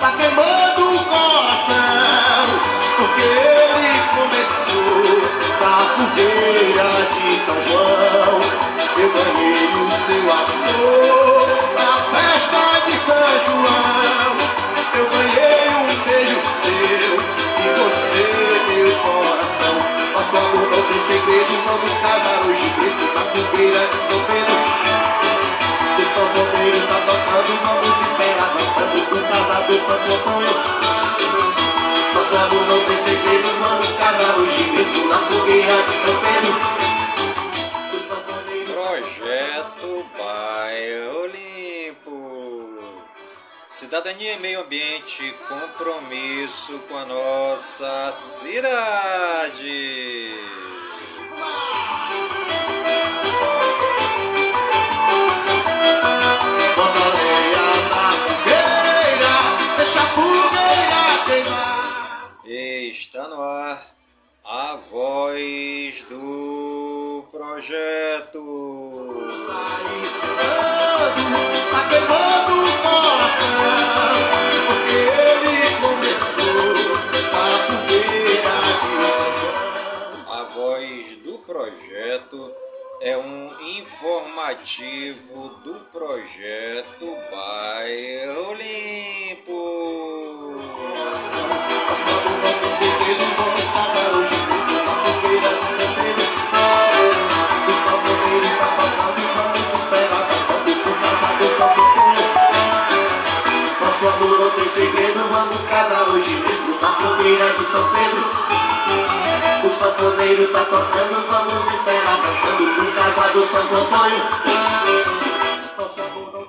tá queimando o coração. Porque ele começou da fogueira de São João. Eu ganhei o seu amor na festa de São João. Eu ganhei um beijo seu e você, meu coração. Nosso amor não tem segredo, vamos casar hoje mesmo na fogueira de São Pedro. O sanfoneiro tá tocando, vamos esperar dançando o casado Santo Antônio. Nosso amor não tem segredo, vamos casar hoje mesmo na fogueira de São Pedro. Projeto Bairro Limpo. Cidadania e meio ambiente, compromisso com a nossa cidade.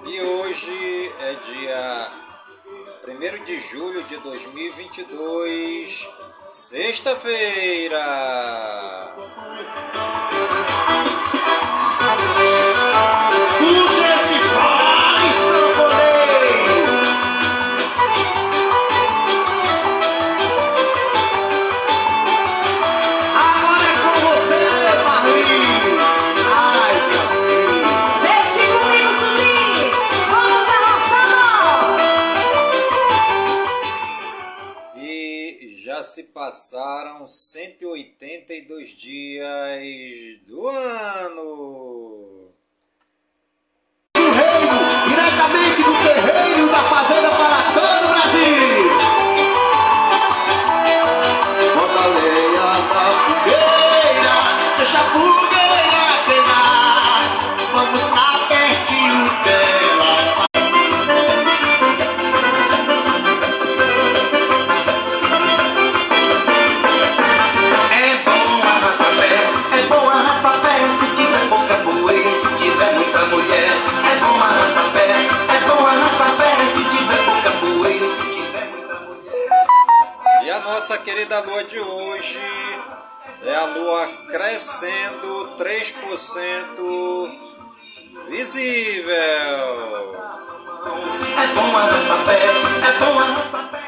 E hoje é dia 1 de julho de 2022, sexta-feira. Bom arrastar pé, é bom arrastar pé.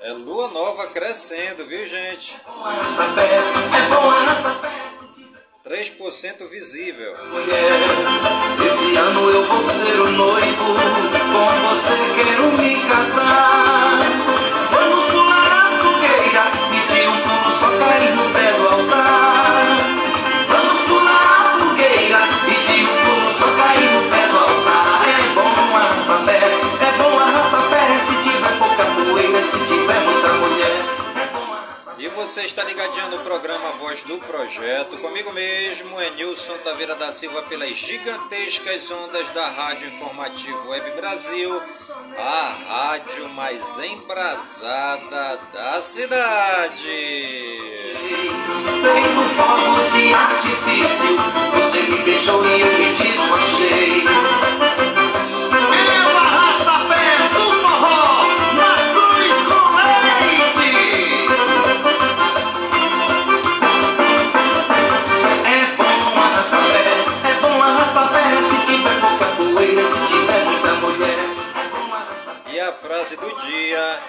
É lua nova crescendo, viu gente? É bom arrastar pé, é bom arrastar pé. 3% visível. Mulher, esse ano eu vou ser o noivo, com você quero me casar. Vamos pular a fogueira de um pulo só cair você está ligadinho no programa Voz do Projeto, comigo mesmo, é Nilson Taveira da Silva, pelas gigantescas ondas da Rádio Informativo Web Brasil, a rádio mais embrasada da cidade. Feito fogos e artifício, você me beijou e eu me desmanchei. Frase do dia: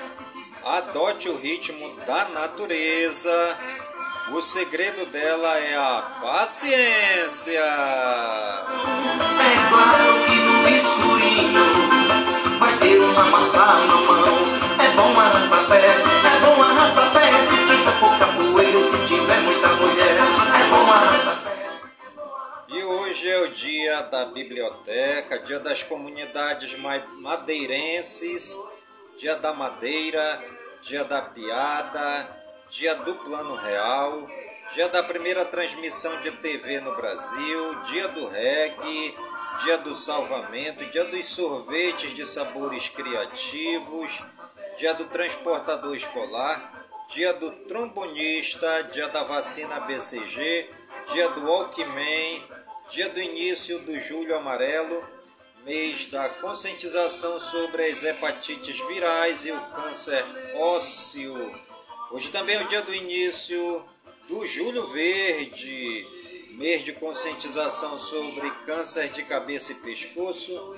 adote o ritmo da natureza. O segredo dela é a paciência. É claro que no escurinho vai ter tá na mão. É bom arrastar pé, hoje é o dia da biblioteca, dia das comunidades ma- madeirenses, dia da madeira, dia da piada, dia do plano real, dia da primeira transmissão de TV no Brasil, dia do reggae, dia do salvamento, dia dos sorvetes de sabores criativos, dia do transportador escolar, dia do trombonista, dia da vacina BCG, dia do Walkman, dia do início do Julho Amarelo, mês da conscientização sobre as hepatites virais e o câncer ósseo. Hoje também é o dia do início do Julho Verde, mês de conscientização sobre câncer de cabeça e pescoço.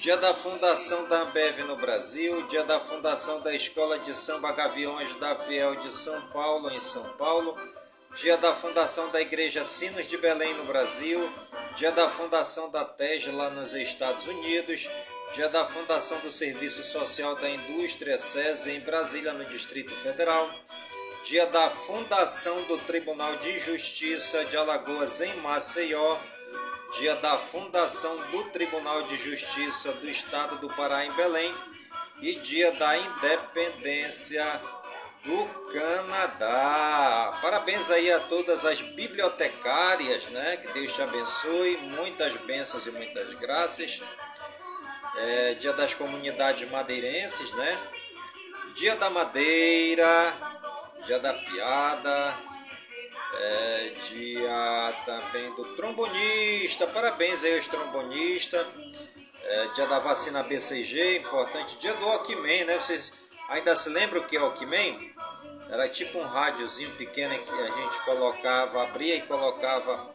Dia da fundação da Ambev no Brasil, dia da fundação da Escola de Samba Gaviões da Fiel de São Paulo, em São Paulo, dia da fundação da Igreja Sinos de Belém no Brasil, dia da fundação da Tesla nos Estados Unidos, dia da fundação do Serviço Social da Indústria SESI em Brasília, no Distrito Federal, dia da fundação do Tribunal de Justiça de Alagoas em Maceió, dia da fundação do Tribunal de Justiça do Estado do Pará em Belém e dia da independência do Canadá. Parabéns aí a todas as bibliotecárias, né? Que Deus te abençoe, muitas bênçãos e muitas graças. É, dia das comunidades madeirenses, né? Dia da madeira, dia da piada, é, dia também do trombonista, parabéns aí aos trombonistas. É, dia da vacina BCG, importante. Dia do Walkman, né? Vocês ainda se lembram o que é Walkman? Era tipo um rádiozinho pequeno que a gente colocava, abria e colocava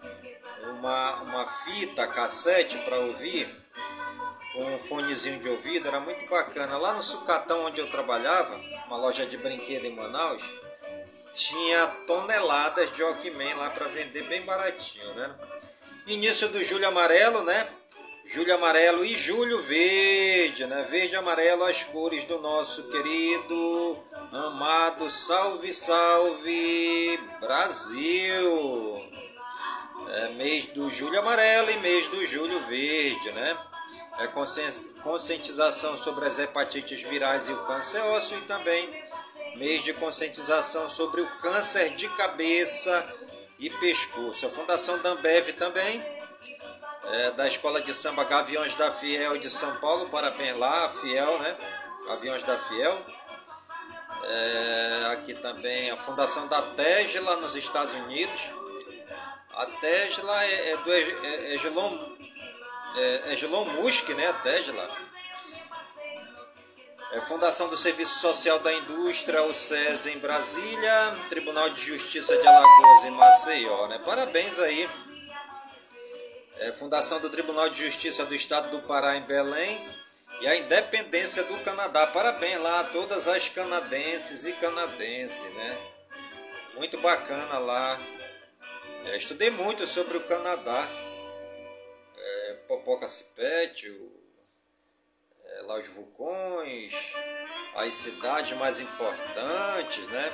uma, uma fita cassete para ouvir, com um fonezinho de ouvido, era muito bacana. Lá no Sucatão, onde eu trabalhava, uma loja de brinquedo em Manaus, tinha toneladas de Walkman lá para vender bem baratinho, né? Início do Julho Amarelo, né? Julho Amarelo e Julho Verde, né? Verde e amarelo as cores do nosso querido, amado, salve, salve Brasil! É mês do Julho Amarelo e mês do Julho Verde, né? É conscien- conscientização sobre as hepatites virais e o câncer ósseo e também mês de conscientização sobre o câncer de cabeça e pescoço. A Fundação da Ambev também, é, da Escola de Samba Gaviões da Fiel de São Paulo, parabéns lá, Fiel, né? Gaviões da Fiel. É, aqui também a Fundação da Tesla nos Estados Unidos. A Tesla é, é do Eg- é, Egelon, é, Egelon Musk, né? A Tesla. É Fundação do Serviço Social da Indústria, o SES em Brasília, Tribunal de Justiça de Alagoas em Maceió, né? Parabéns aí. É Fundação do Tribunal de Justiça do Estado do Pará em Belém e a independência do Canadá. Parabéns lá a todas as canadenses e canadenses, né? Muito bacana lá. É, estudei muito sobre o Canadá. É, Popoca Cipete, o é, lá os vulcões, as cidades mais importantes, né?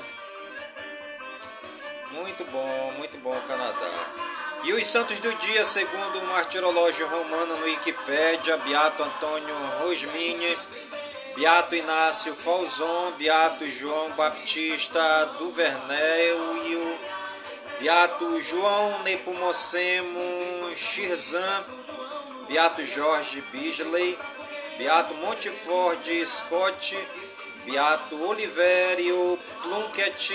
Muito bom, muito bom o Canadá. E os santos do dia, segundo o martirológio romano no Wikipédia, Beato Antônio Rosmini, Beato Inácio Falzon, Beato João Baptista Duvernel, Beato João Nepomucemo Shirzan, Beato Jorge Bisley, Beato Montford Scott, Beato Olivério Plunkett,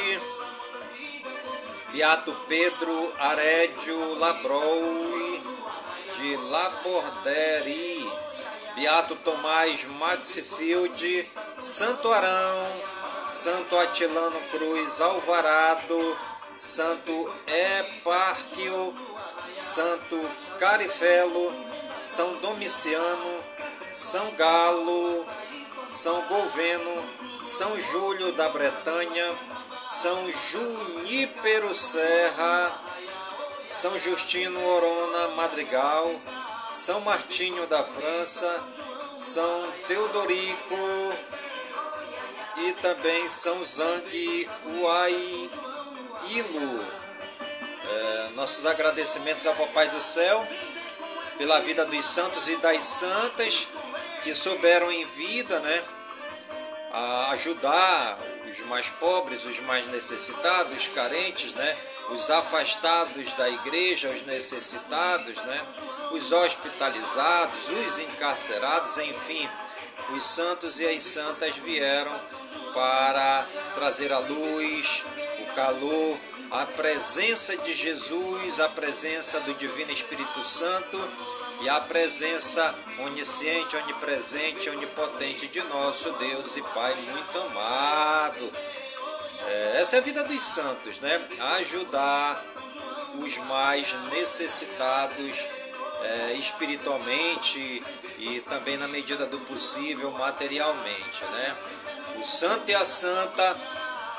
Beato Pedro Arédio Labroi de Laborderi, Beato Tomás Maxfield, Santo Arão, Santo Atilano Cruz Alvarado, Santo Epárquio, Santo Carifelo, São Domiciano, São Galo, São Goveno, São Júlio da Bretanha, São Junípero Serra, São Justino Orona Madrigal, São Martinho da França, São Teodorico e também São Zang Uaiilo. É, nossos agradecimentos ao Papai do Céu pela vida dos santos e das santas que souberam em vida, né, a ajudar os mais pobres, os mais necessitados, os carentes, né, os afastados da igreja, os necessitados, né, os hospitalizados, os encarcerados, enfim, os santos e as santas vieram para trazer a luz, o calor, a presença de Jesus, a presença do Divino Espírito Santo e a presença onisciente, onipresente, onipotente de nosso Deus e Pai muito amado. É, essa é a vida dos santos, né? Ajudar os mais necessitados é, espiritualmente e também na medida do possível materialmente, né? O santo e a santa,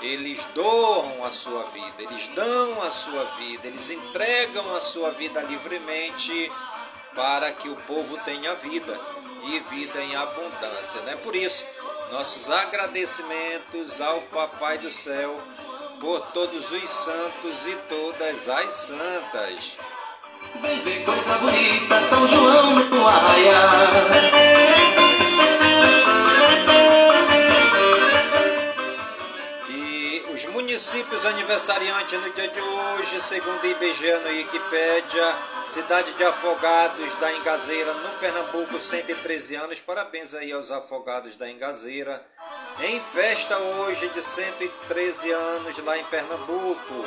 eles doam a sua vida, eles dão a sua vida, eles entregam a sua vida livremente para que o povo tenha vida e vida em abundância, né? Por isso, nossos agradecimentos ao Papai do Céu por todos os santos e todas as santas. Vem ver coisa bonita, São João no. Municípios aniversariantes no dia de hoje, segundo IBGE no Wikipédia, cidade de Afogados da Engazeira, no Pernambuco, 113 anos. Parabéns aí aos afogados da Engazeira. Em festa hoje de 113 anos lá em Pernambuco.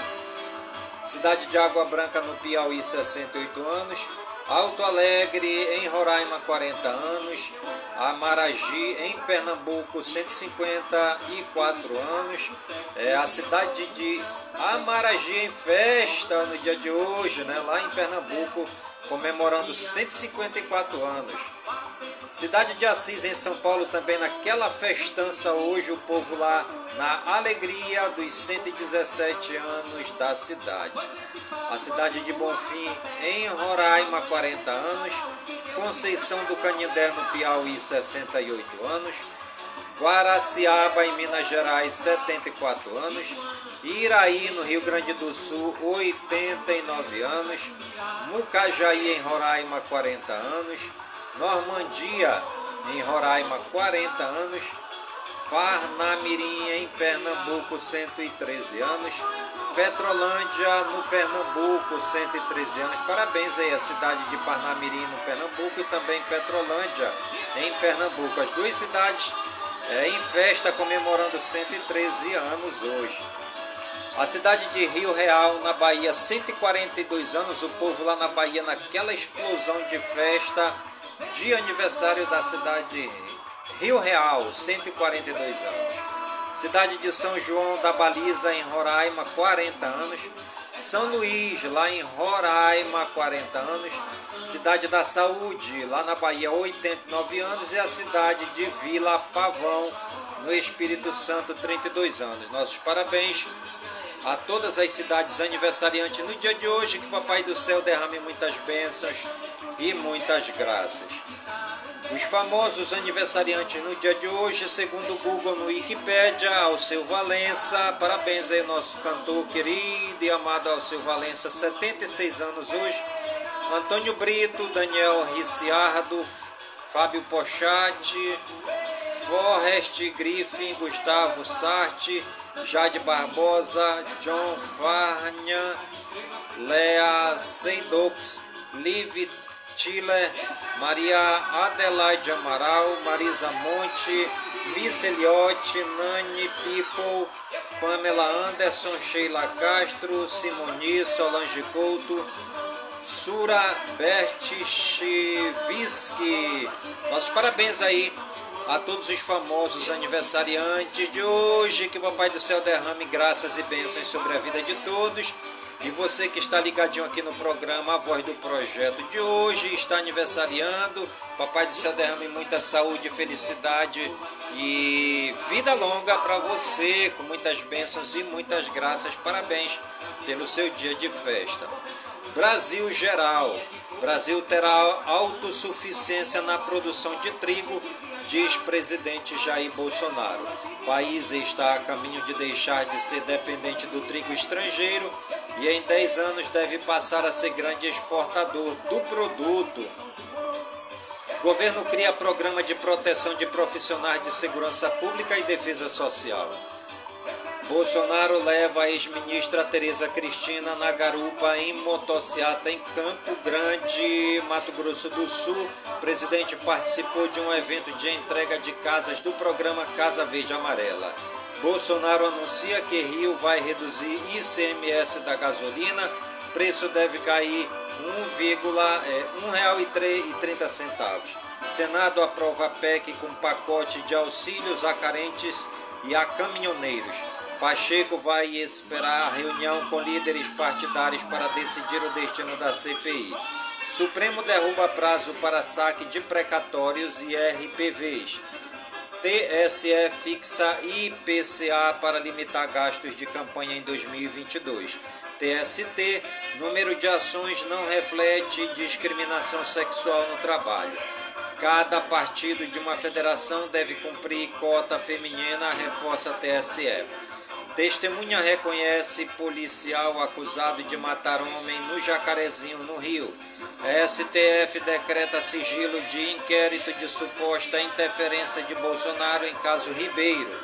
Cidade de Água Branca no Piauí, 68 anos. Alto Alegre, em Roraima, 40 anos. Amaragi, em Pernambuco, 154 anos. É a cidade de Amaragi em festa no dia de hoje, né? lá em Pernambuco, comemorando 154 anos. Cidade de Assis, em São Paulo, também naquela festança hoje, o povo lá na alegria dos 117 anos da cidade a cidade de Bonfim, em Roraima, 40 anos, Conceição do Canindé, no Piauí, 68 anos, Guaraciaba, em Minas Gerais, 74 anos, Iraí, no Rio Grande do Sul, 89 anos, Mucajaí, em Roraima, 40 anos, Normandia, em Roraima, 40 anos, Parnamirim, em Pernambuco, 113 anos, Petrolândia, no Pernambuco, 113 anos. Parabéns aí à cidade de Parnamirim, no Pernambuco, e também Petrolândia, em Pernambuco. As duas cidades é, em festa comemorando 113 anos hoje. A cidade de Rio Real, na Bahia, 142 anos. O povo lá na Bahia, naquela explosão de festa de aniversário da cidade de Rio Real, 142 anos. Cidade de São João da Baliza, em Roraima, 40 anos. São Luís, lá em Roraima, 40 anos. Cidade da Saúde, lá na Bahia, 89 anos. E a cidade de Vila Pavão, no Espírito Santo, 32 anos. Nossos parabéns a todas as cidades aniversariantes no dia de hoje. Que Papai do Céu derrame muitas bênçãos e muitas graças. Os famosos aniversariantes no dia de hoje, segundo o Google no Wikipedia, Alceu Valença, parabéns aí nosso cantor querido e amado Alceu Valença, 76 anos hoje. Antônio Brito, Daniel Ricciardo, Fábio Pochati, Forrest Griffin, Gustavo Sarti, Jade Barbosa, John Farnia, Lea Seidox, Liv Tiller, Maria Adelaide Amaral, Marisa Monte, Miss Nani People, Pamela Anderson, Sheila Castro, Simoni, Solange Couto, Sura Bertichevski. Nossos parabéns aí a todos os famosos aniversariantes de hoje. Que o Papai do Céu derrame graças e bênçãos sobre a vida de todos. E você que está ligadinho aqui no programa A Voz do Projeto de hoje, está aniversariando. Papai do Céu derrame muita saúde, felicidade e vida longa para você, com muitas bênçãos e muitas graças. Parabéns pelo seu dia de festa. Brasil geral. Brasil terá autossuficiência na produção de trigo, diz presidente Jair Bolsonaro. O país está a caminho de deixar de ser dependente do trigo estrangeiro e em 10 anos deve passar a ser grande exportador do produto. Governo cria programa de proteção de profissionais de segurança pública e defesa social. Bolsonaro leva a ex-ministra Tereza Cristina na garupa em motociata em Campo Grande, Mato Grosso do Sul. O presidente participou de um evento de entrega de casas do programa Casa Verde Amarela. Bolsonaro anuncia que Rio vai reduzir ICMS da gasolina. Preço deve cair R$ 1,30. Senado aprova PEC com pacote de auxílios a carentes e a caminhoneiros. Pacheco vai esperar a reunião com líderes partidários para decidir o destino da CPI. Supremo derruba prazo para saque de precatórios e RPVs. TSE fixa IPCA para limitar gastos de campanha em 2022. TST, número de ações não reflete discriminação sexual no trabalho. Cada partido de uma federação deve cumprir cota feminina, reforça TSE. Testemunha reconhece policial acusado de matar homem no Jacarezinho, no Rio. STF decreta sigilo de inquérito de suposta interferência de Bolsonaro em caso Ribeiro.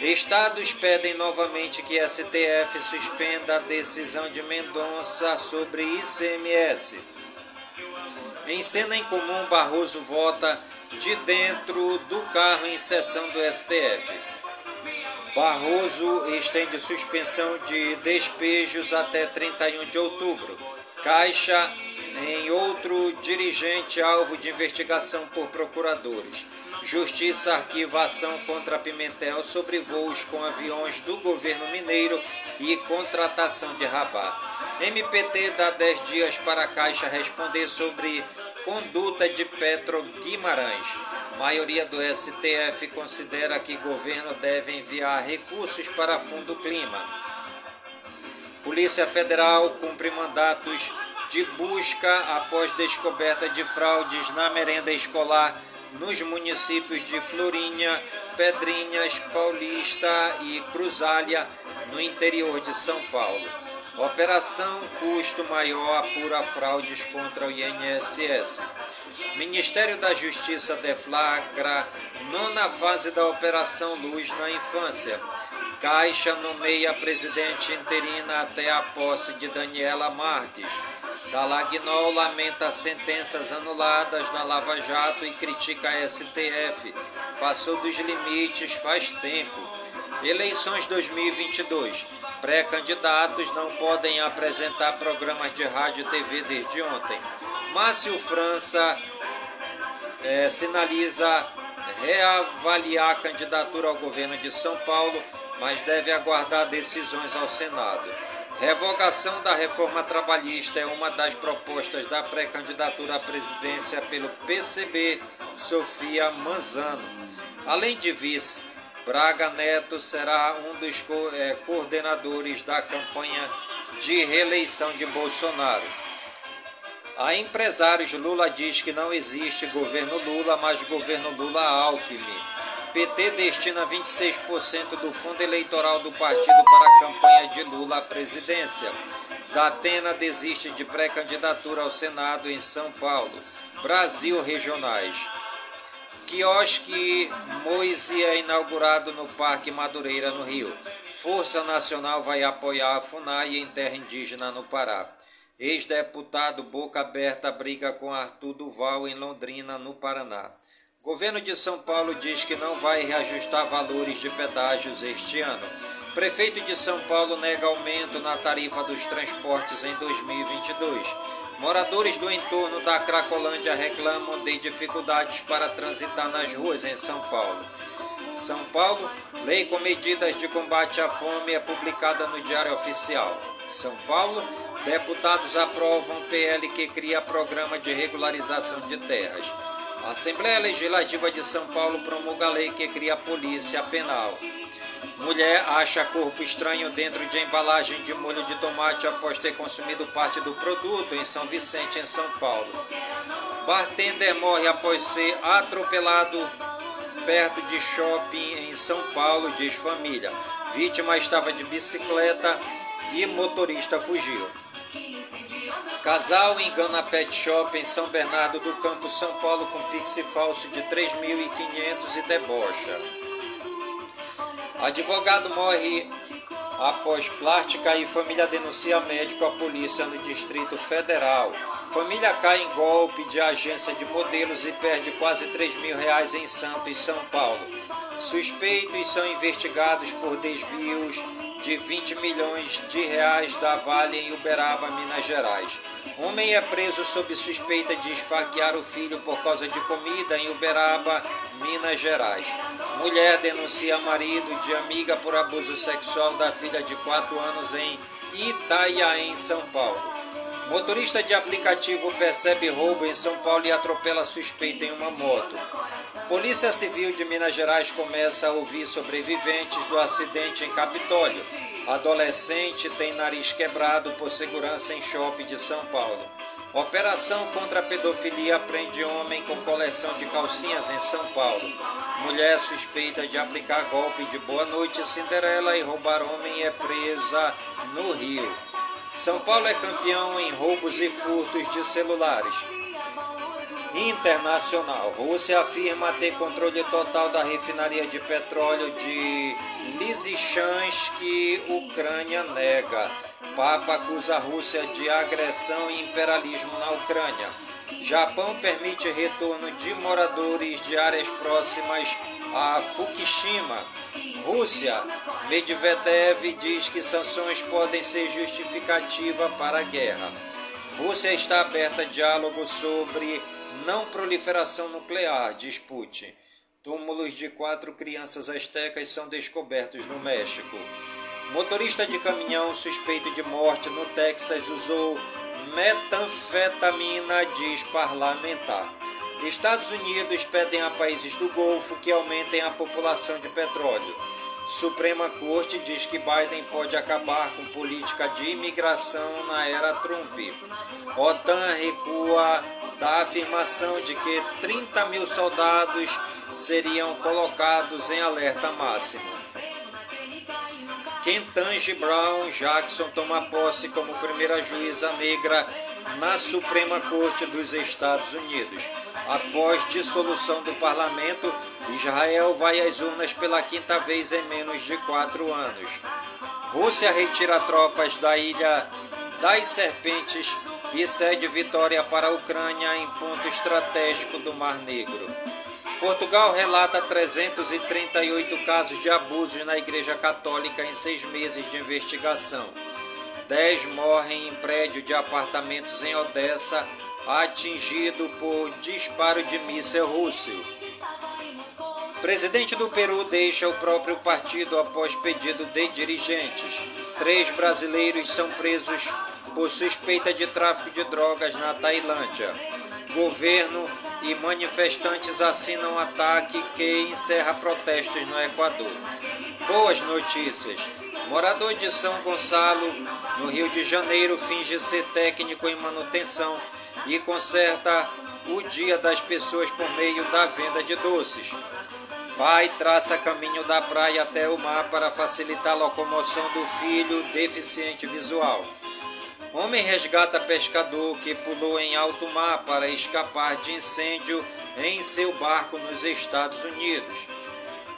Estados pedem novamente que STF suspenda a decisão de Mendonça sobre ICMS. Em cena em comum, Barroso vota de dentro do carro em sessão do STF. Barroso estende suspensão de despejos até 31 de outubro. Caixa em outro dirigente alvo de investigação por procuradores. Justiça arquiva ação contra Pimentel sobre voos com aviões do governo mineiro e contratação de Rabá. MPT dá 10 dias para a Caixa responder sobre conduta de Petro Guimarães. Maioria do STF considera que governo deve enviar recursos para Fundo Clima. Polícia Federal cumpre mandatos de busca após descoberta de fraudes na merenda escolar nos municípios de Florinha, Pedrinhas, Paulista e Cruzália, no interior de São Paulo. Operação Custo Maior apura fraudes contra o INSS. Ministério da Justiça deflagra nona fase da Operação Luz na Infância. Caixa nomeia presidente interina até a posse de Daniela Marques. Dalagnol lamenta sentenças anuladas na Lava Jato e critica a STF. Passou dos limites faz tempo. Eleições 2022. Pré-candidatos não podem apresentar programas de rádio e TV desde ontem. Márcio França é, sinaliza reavaliar a candidatura ao governo de São Paulo, mas deve aguardar decisões ao Senado. Revogação da reforma trabalhista é uma das propostas da pré-candidatura à presidência pelo PCB, Sofia Manzano. Além de vice, Braga Neto será um dos co é, coordenadores da campanha de reeleição de Bolsonaro. A empresários Lula diz que não existe governo Lula, mas governo Lula-Alckmin. PT destina 26% do fundo eleitoral do partido para a campanha de Lula à presidência. Datena desiste de pré-candidatura ao Senado em São Paulo. Brasil Regionais. Quiosque Moise é inaugurado no Parque Madureira, no Rio. Força Nacional vai apoiar a FUNAI em terra indígena no Pará. Ex-deputado Boca Aberta briga com Arthur Duval em Londrina, no Paraná. Governo de São Paulo diz que não vai reajustar valores de pedágios este ano. Prefeito de São Paulo nega aumento na tarifa dos transportes em 2022. Moradores do entorno da Cracolândia reclamam de dificuldades para transitar nas ruas em São Paulo. São Paulo, lei com medidas de combate à fome é publicada no Diário Oficial. São Paulo, deputados aprovam PL que cria programa de regularização de terras. A Assembleia Legislativa de São Paulo promulga a lei que cria a Polícia Penal. Mulher acha corpo estranho dentro de embalagem de molho de tomate após ter consumido parte do produto em São Vicente, em São Paulo. Bartender morre após ser atropelado perto de shopping em São Paulo, diz família. Vítima estava de bicicleta e motorista fugiu. Casal engana pet shop em São Bernardo do Campo, São Paulo, com pixie falso de 3.500 e debocha. Advogado morre após plástica e família denuncia médico à polícia no Distrito Federal. Família cai em golpe de agência de modelos e perde quase 3 mil reais em Santos, São Paulo. Suspeitos são investigados por desvios de 20 milhões de reais da Vale em Uberaba, Minas Gerais. Homem é preso sob suspeita de esfaquear o filho por causa de comida em Uberaba, Minas Gerais. Mulher denuncia marido de amiga por abuso sexual da filha de 4 anos em Itaiaém, São Paulo. Motorista de aplicativo percebe roubo em São Paulo e atropela suspeita em uma moto. Polícia Civil de Minas Gerais começa a ouvir sobreviventes do acidente em Capitólio. Adolescente tem nariz quebrado por segurança em shopping de São Paulo. Operação contra a pedofilia prende homem com coleção de calcinhas em São Paulo. Mulher suspeita de aplicar golpe de Boa Noite Cinderela e roubar homem é presa no Rio. São Paulo é campeão em roubos e furtos de celulares. Internacional. Rússia afirma ter controle total da refinaria de petróleo de Lysychansk, Ucrânia nega. Papa acusa a Rússia de agressão e imperialismo na Ucrânia. Japão permite retorno de moradores de áreas próximas a Fukushima. Rússia. Medvedev diz que sanções podem ser justificativa para a guerra. Rússia está aberta a diálogo sobre não proliferação nuclear, diz Putin. Túmulos de quatro crianças astecas são descobertos no México. Motorista de caminhão suspeito de morte no Texas usou metanfetamina, diz parlamentar. Estados Unidos pedem a países do Golfo que aumentem a população de petróleo. Suprema Corte diz que Biden pode acabar com política de imigração na era Trump. OTAN recua da afirmação de que 30 mil soldados seriam colocados em alerta máximo. Kentanji Brown Jackson toma posse como primeira juíza negra na Suprema Corte dos Estados Unidos. Após dissolução do parlamento, Israel vai às urnas pela quinta vez em menos de quatro anos. Rússia retira tropas da ilha das Serpentes e cede vitória para a Ucrânia em ponto estratégico do Mar Negro. Portugal relata 338 casos de abusos na Igreja Católica em seis meses de investigação. Dez morrem em prédio de apartamentos em Odessa, atingido por disparo de míssil russo. Presidente do Peru deixa o próprio partido após pedido de dirigentes. Três brasileiros são presos por suspeita de tráfico de drogas na Tailândia. Governo e manifestantes assinam ataque que encerra protestos no Equador. Boas notícias. Morador de São Gonçalo, no Rio de Janeiro, finge ser técnico em manutenção e conserta o dia das pessoas por meio da venda de doces. Pai traça caminho da praia até o mar para facilitar a locomoção do filho deficiente visual. Homem resgata pescador que pulou em alto mar para escapar de incêndio em seu barco nos Estados Unidos.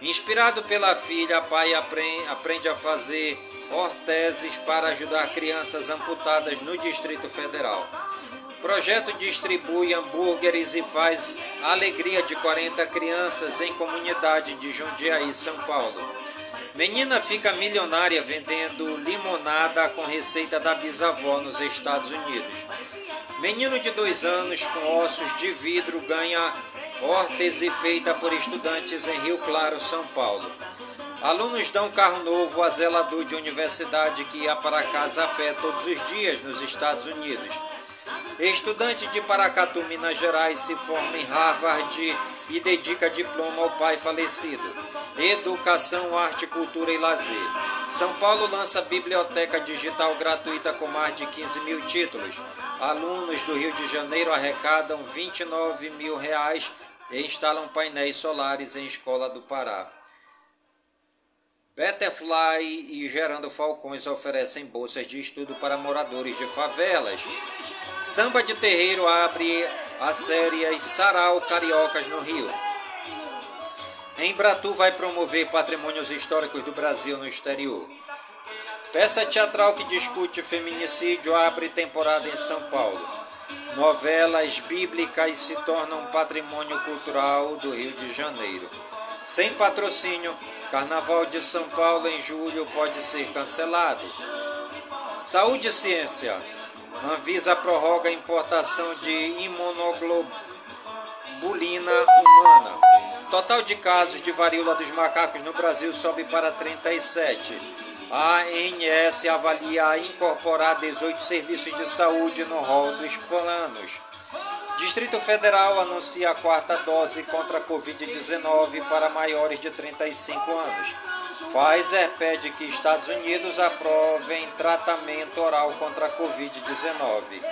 Inspirado pela filha, pai aprende a fazer orteses para ajudar crianças amputadas no Distrito Federal. Projeto distribui hambúrgueres e faz alegria de 40 crianças em comunidade de Jundiaí, São Paulo. Menina fica milionária vendendo limonada com receita da bisavó nos Estados Unidos. Menino de dois anos com ossos de vidro ganha órtese feita por estudantes em Rio Claro, São Paulo. Alunos dão carro novo a zelador de universidade que ia para casa a pé todos os dias nos Estados Unidos. Estudante de Paracatu, Minas Gerais, se forma em Harvard e dedica diploma ao pai falecido. Educação, arte, cultura e lazer. São Paulo lança biblioteca digital gratuita com mais de 15 mil títulos. Alunos do Rio de Janeiro arrecadam 29 mil reais e instalam painéis solares em escola do Pará. Betterfly e Gerando Falcões oferecem bolsas de estudo para moradores de favelas. Samba de Terreiro abre a série Sarau Cariocas no Rio. Embratu vai promover patrimônios históricos do Brasil no exterior. Peça teatral que discute feminicídio abre temporada em São Paulo. Novelas bíblicas se tornam patrimônio cultural do Rio de Janeiro. Sem patrocínio, Carnaval de São Paulo em julho pode ser cancelado. Saúde e ciência. Anvisa prorroga a importação de imunoglobulina humana. Total de casos de varíola dos macacos no Brasil sobe para 37. A ANS avalia incorporar 18 serviços de saúde no rol dos planos. Distrito Federal anuncia a quarta dose contra a Covid-19 para maiores de 35 anos. Pfizer pede que Estados Unidos aprovem tratamento oral contra a Covid-19.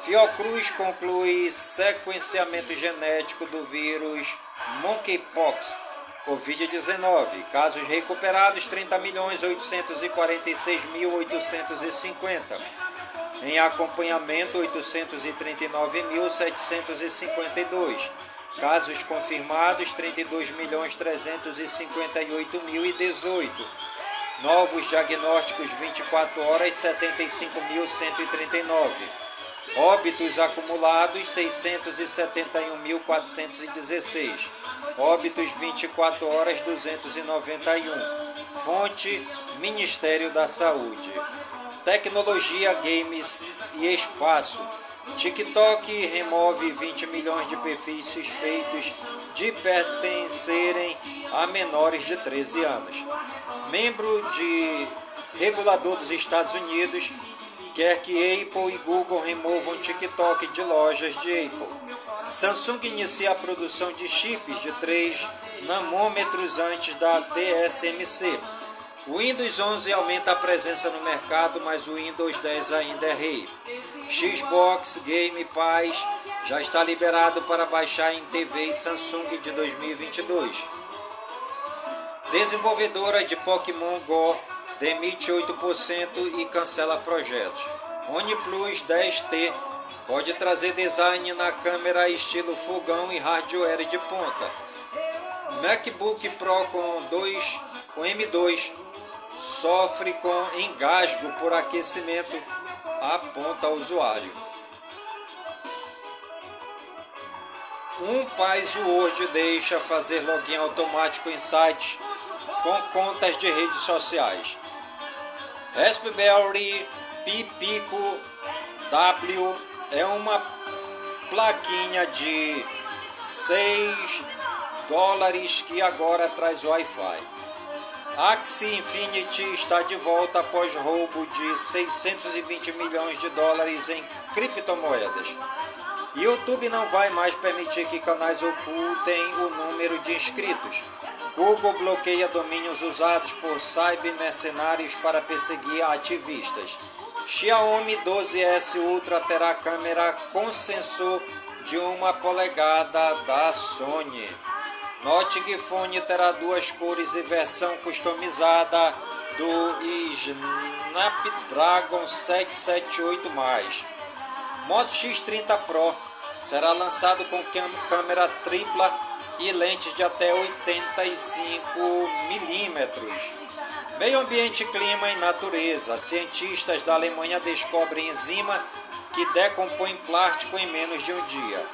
Fiocruz conclui sequenciamento genético do vírus monkeypox, Covid-19. Casos recuperados 30 milhões 846 mil 850. Em acompanhamento 839 mil 752. Casos confirmados 32 milhões 358 mil e 18. Novos diagnósticos 24 horas 75 mil 139. Óbitos acumulados 671.416. Óbitos 24 horas 291. Fonte Ministério da Saúde. Tecnologia, games e espaço. TikTok remove 20 milhões de perfis suspeitos de pertencerem a menores de 13 anos. Membro de regulador dos Estados Unidos quer que Apple e Google removam TikTok de lojas de Apple. Samsung inicia a produção de chips de 3 nanômetros antes da TSMC. Windows 11 aumenta a presença no mercado, mas o Windows 10 ainda é rei. Xbox Game Pass já está liberado para baixar em TV Samsung de 2022. Desenvolvedora de Pokémon Go demite 8% e cancela projetos. OnePlus 10T pode trazer design na câmera estilo fogão e hardware de ponta. MacBook Pro com, 2, com M2 sofre com engasgo por aquecimento, aponta usuário. Um password deixa fazer login automático em sites com contas de redes sociais. Raspberry Pi Pico W é uma plaquinha de 6 dólares que agora traz Wi-Fi. Axie Infinity está de volta após roubo de 620 milhões de dólares em criptomoedas. YouTube não vai mais permitir que canais ocultem o número de inscritos. Google bloqueia domínios usados por cybermercenários para perseguir ativistas. Xiaomi 12S Ultra terá câmera com sensor de uma polegada da Sony. Note que terá duas cores e versão customizada do Snapdragon 778+. Moto X30 Pro será lançado com câmera tripla e lentes de até 85 milímetros. Meio ambiente, clima e natureza. Cientistas da Alemanha descobrem enzima que decompõe plástico em menos de um dia.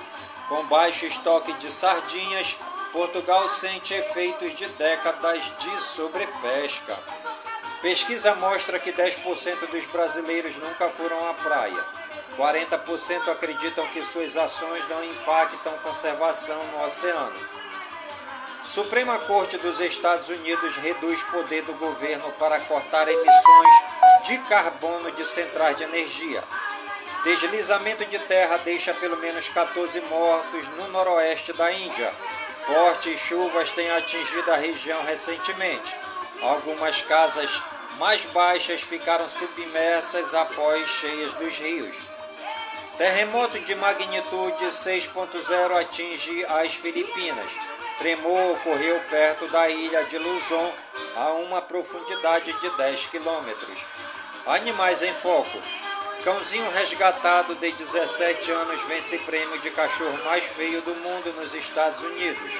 Com baixo estoque de sardinhas, Portugal sente efeitos de décadas de sobrepesca. Pesquisa mostra que 10% dos brasileiros nunca foram à praia. 40% acreditam que suas ações não impactam conservação no oceano. Suprema Corte dos Estados Unidos reduz poder do governo para cortar emissões de carbono de centrais de energia. Deslizamento de terra deixa pelo menos 14 mortos no noroeste da Índia. Fortes chuvas têm atingido a região recentemente. Algumas casas mais baixas ficaram submersas após cheias dos rios. Terremoto de magnitude 6.0 atinge as Filipinas. Tremor ocorreu perto da ilha de Luzon, a uma profundidade de 10 quilômetros. Animais em foco. Cãozinho resgatado de 17 anos vence prêmio de cachorro mais feio do mundo nos Estados Unidos.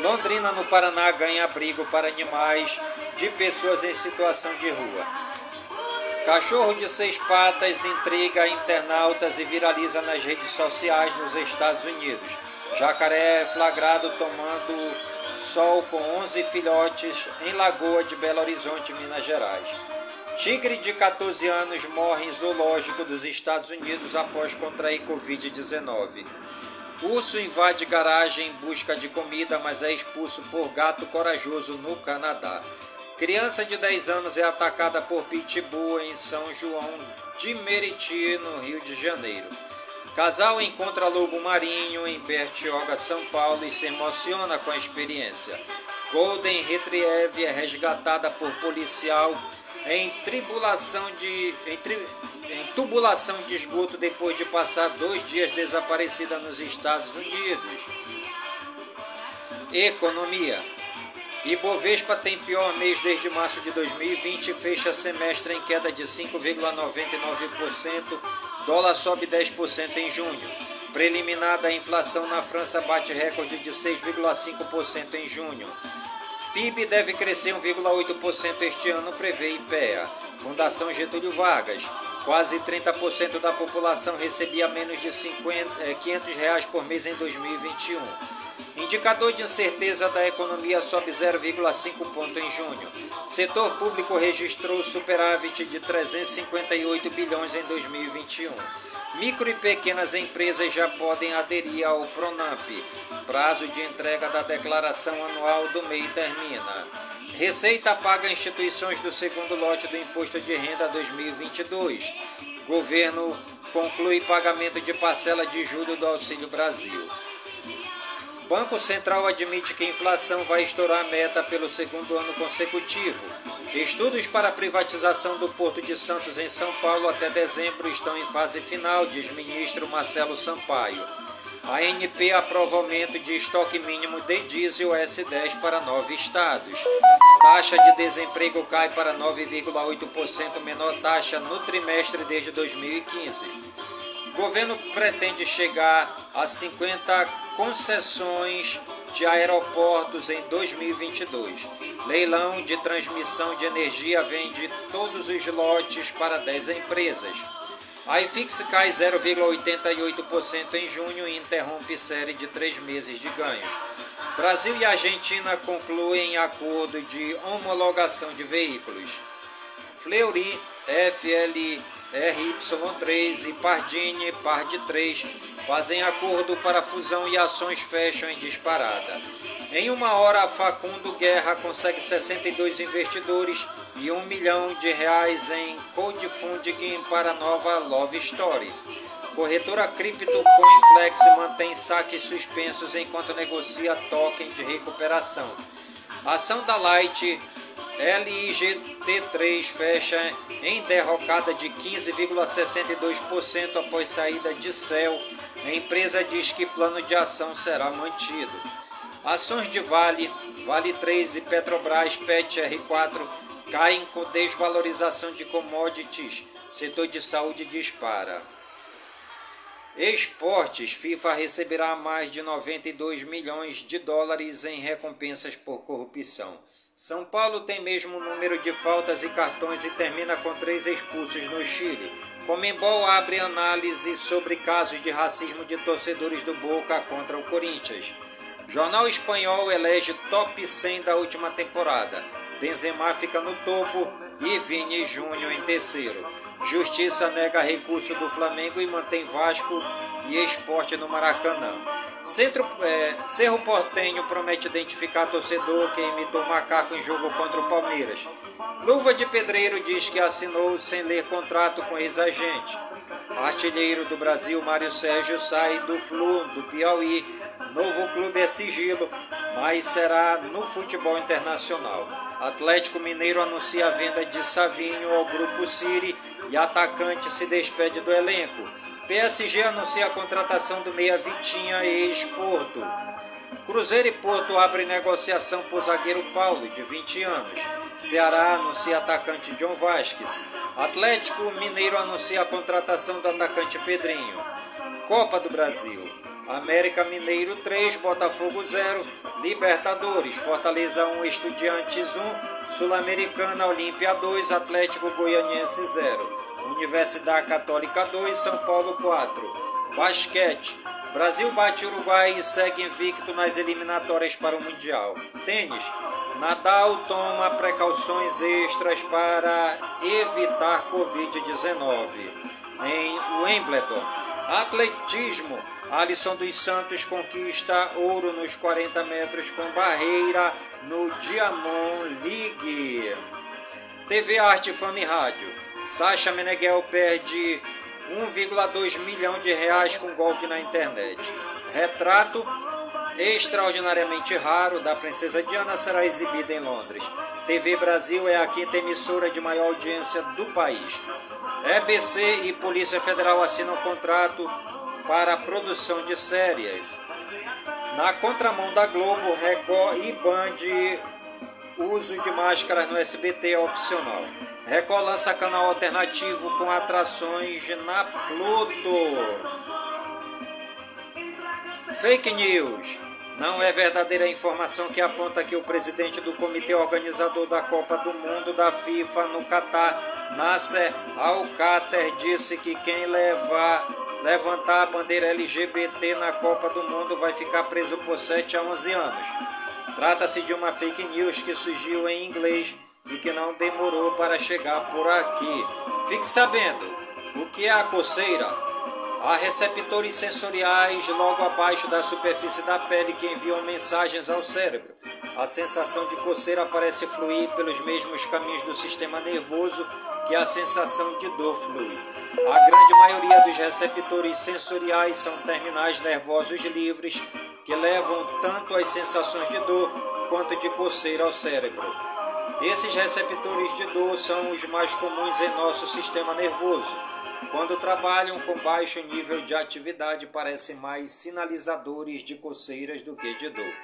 Londrina, no Paraná, ganha abrigo para animais de pessoas em situação de rua. Cachorro de seis patas intriga internautas e viraliza nas redes sociais nos Estados Unidos. Jacaré é flagrado tomando sol com 11 filhotes em Lagoa de Belo Horizonte, Minas Gerais. Tigre de 14 anos morre em zoológico dos Estados Unidos após contrair Covid-19. Urso invade garagem em busca de comida, mas é expulso por gato corajoso no Canadá. Criança de 10 anos é atacada por pitbull em São João de Meriti, no Rio de Janeiro. Casal encontra lobo marinho em Bertioga, São Paulo e se emociona com a experiência. Golden Retriever é resgatada por policial em tribulação de em, tri, em tubulação de esgoto depois de passar dois dias desaparecida nos Estados Unidos. Economia. Ibovespa tem pior mês desde março de 2020 e fecha semestre em queda de 5,99%. Dólar sobe 10% em junho. Preliminada a inflação na França bate recorde de 6,5% em junho. PIB deve crescer 1,8% este ano, prevê IPEA. Fundação Getúlio Vargas. Quase 30% da população recebia menos de 50, 500 eh, reais por mês em 2021. Indicador de incerteza da economia sobe 0,5 ponto em junho. Setor público registrou superávit de 358 bilhões em 2021. Micro e pequenas empresas já podem aderir ao Pronamp. Prazo de entrega da declaração anual do MEI termina. Receita paga instituições do segundo lote do Imposto de Renda 2022. Governo conclui pagamento de parcela de julho do Auxílio Brasil. Banco Central admite que a inflação vai estourar a meta pelo segundo ano consecutivo. Estudos para a privatização do Porto de Santos em São Paulo até dezembro estão em fase final, diz ministro Marcelo Sampaio. A ANP aprova aumento de estoque mínimo de diesel S10 para nove estados. Taxa de desemprego cai para 9,8%, menor taxa no trimestre desde 2015. Governo pretende chegar a 50 concessões de aeroportos em 2022. Leilão de transmissão de energia vende todos os lotes para 10 empresas. A IFIX cai 0,88% em junho e interrompe série de três meses de ganhos. Brasil e Argentina concluem acordo de homologação de veículos. Fleury, FL RY3 e Pardini Pard 3 fazem acordo para fusão e ações fecham em disparada. Em uma hora, Facundo Guerra consegue 62 investidores e um milhão de reais em crowdfunding para nova Love Story. Corretora cripto Coinflex mantém saques suspensos enquanto negocia token de recuperação. Ação da Light LIGT3 fecha em derrocada de 15,62% após saída de céu. A empresa diz que plano de ação será mantido. Ações de Vale, Vale 3 e Petrobras PET R4 caem com desvalorização de commodities. Setor de saúde dispara. Esportes, FIFA receberá mais de 92 milhões de dólares em recompensas por corrupção. São Paulo tem mesmo número de faltas e cartões e termina com três expulsos no Chile. Comembol abre análise sobre casos de racismo de torcedores do Boca contra o Corinthians. Jornal Espanhol elege top 100 da última temporada. Benzema fica no topo e Vini Júnior em terceiro. Justiça nega recurso do Flamengo e mantém Vasco e Esporte no Maracanã. Centro, é, Cerro Portenho promete identificar torcedor que imitou macaco em jogo contra o Palmeiras. Luva de Pedreiro diz que assinou sem ler contrato com ex-agente. Artilheiro do Brasil, Mário Sérgio, sai do Flu, do Piauí, Novo clube é sigilo, mas será no futebol internacional. Atlético Mineiro anuncia a venda de Savinho ao grupo Siri e atacante se despede do elenco. PSG anuncia a contratação do meia Vitinha ex-Porto. Cruzeiro e Porto abrem negociação por zagueiro Paulo, de 20 anos. Ceará anuncia atacante John Vasquez. Atlético Mineiro anuncia a contratação do atacante Pedrinho. Copa do Brasil. América Mineiro 3, Botafogo 0, Libertadores, Fortaleza 1, Estudiantes 1, Sul-Americana Olímpia 2, Atlético Goianiense 0, Universidade Católica 2, São Paulo 4. Basquete, Brasil bate Uruguai e segue invicto nas eliminatórias para o Mundial. Tênis, Nadal toma precauções extras para evitar Covid-19 em Wimbledon. Atletismo, Alisson dos Santos conquista ouro nos 40 metros com barreira no Diamond League. TV Arte Fama e Rádio. Sasha Meneghel perde 1,2 milhão de reais com golpe na internet. Retrato extraordinariamente raro da princesa Diana será exibido em Londres. TV Brasil é a quinta emissora de maior audiência do país. EBC e Polícia Federal assinam contrato para a produção de séries. Na contramão da Globo, Record e Band, uso de máscaras no SBT é opcional. Record lança canal alternativo com atrações na Pluto. Fake News. Não é verdadeira informação que aponta que o presidente do comitê organizador da Copa do Mundo da FIFA no Catar, Nasser Al-Khater, disse que quem levar levantar a bandeira LGBT na Copa do Mundo vai ficar preso por 7 a 11 anos. Trata-se de uma fake news que surgiu em inglês e que não demorou para chegar por aqui. Fique sabendo o que é a coceira. Há receptores sensoriais logo abaixo da superfície da pele que enviam mensagens ao cérebro. A sensação de coceira parece fluir pelos mesmos caminhos do sistema nervoso que a sensação de dor flui. A grande maioria dos receptores sensoriais são terminais nervosos livres que levam tanto as sensações de dor quanto de coceira ao cérebro. Esses receptores de dor são os mais comuns em nosso sistema nervoso. Quando trabalham com baixo nível de atividade, parecem mais sinalizadores de coceiras do que de dor.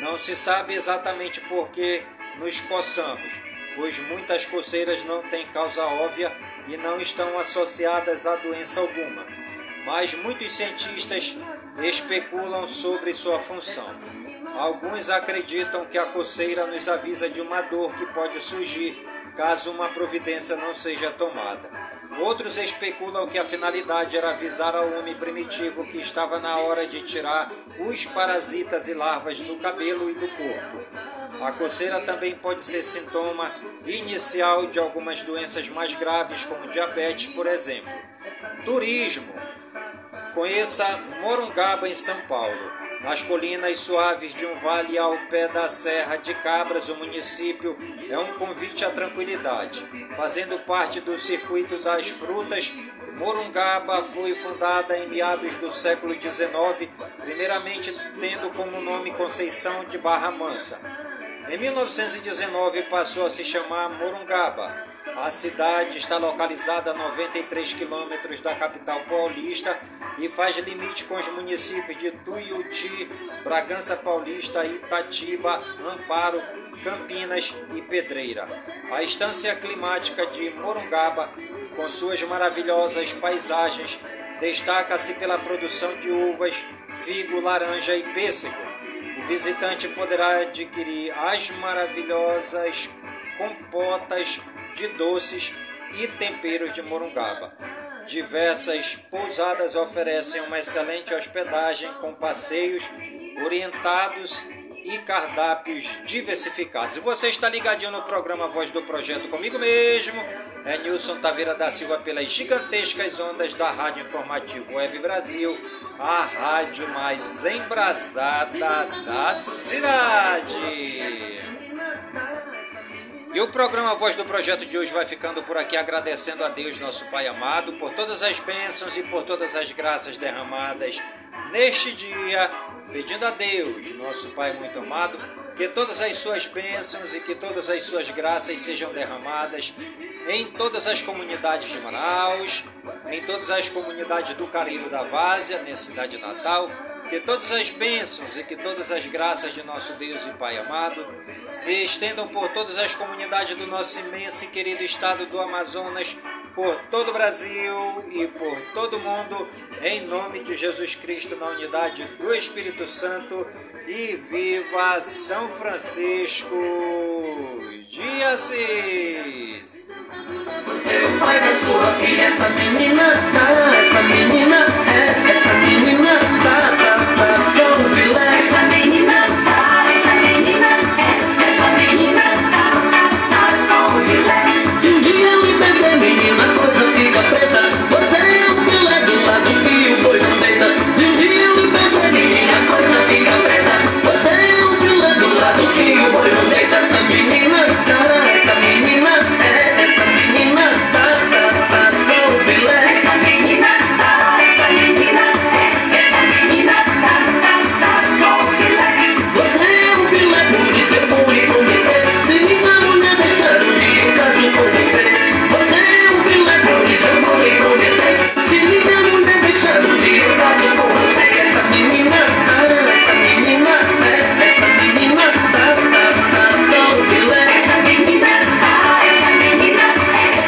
Não se sabe exatamente por que nos coçamos, pois muitas coceiras não têm causa óbvia e não estão associadas a doença alguma. Mas muitos cientistas especulam sobre sua função. Alguns acreditam que a coceira nos avisa de uma dor que pode surgir caso uma providência não seja tomada. Outros especulam que a finalidade era avisar ao homem primitivo que estava na hora de tirar os parasitas e larvas do cabelo e do corpo. A coceira também pode ser sintoma inicial de algumas doenças mais graves, como diabetes, por exemplo. Turismo. Conheça Morungaba, em São Paulo. Nas colinas suaves de um vale ao pé da Serra de Cabras, o município é um convite à tranquilidade. Fazendo parte do circuito das frutas, Morungaba foi fundada em meados do século XIX, primeiramente tendo como nome Conceição de Barra Mansa. Em 1919 passou a se chamar Morungaba. A cidade está localizada a 93 quilômetros da capital paulista e faz limite com os municípios de Tuiuti, Bragança Paulista, Itatiba, Amparo, Campinas e Pedreira. A estância climática de Morungaba, com suas maravilhosas paisagens, destaca-se pela produção de uvas, figo, laranja e pêssego. O visitante poderá adquirir as maravilhosas compotas de doces e temperos de Morungaba. Diversas pousadas oferecem uma excelente hospedagem com passeios orientados e cardápios diversificados. E você está ligadinho no programa Voz do Projeto comigo mesmo, é Nilson Taveira da Silva pelas gigantescas ondas da Rádio Informativo Web Brasil a rádio mais embrasada da cidade. E o programa Voz do Projeto de hoje vai ficando por aqui, agradecendo a Deus, nosso Pai amado, por todas as bênçãos e por todas as graças derramadas neste dia, pedindo a Deus, nosso Pai muito amado, que todas as suas bênçãos e que todas as suas graças sejam derramadas em todas as comunidades de Manaus, em todas as comunidades do Careiro da Várzea, minha cidade natal, que todas as bênçãos e que todas as graças de nosso Deus e Pai amado se estendam por todas as comunidades do nosso imenso e querido estado do Amazonas, por todo o Brasil e por todo o mundo, em nome de Jesus Cristo, na unidade do Espírito Santo, e viva São Francisco de Assis! Você pai da sua filha, essa menina.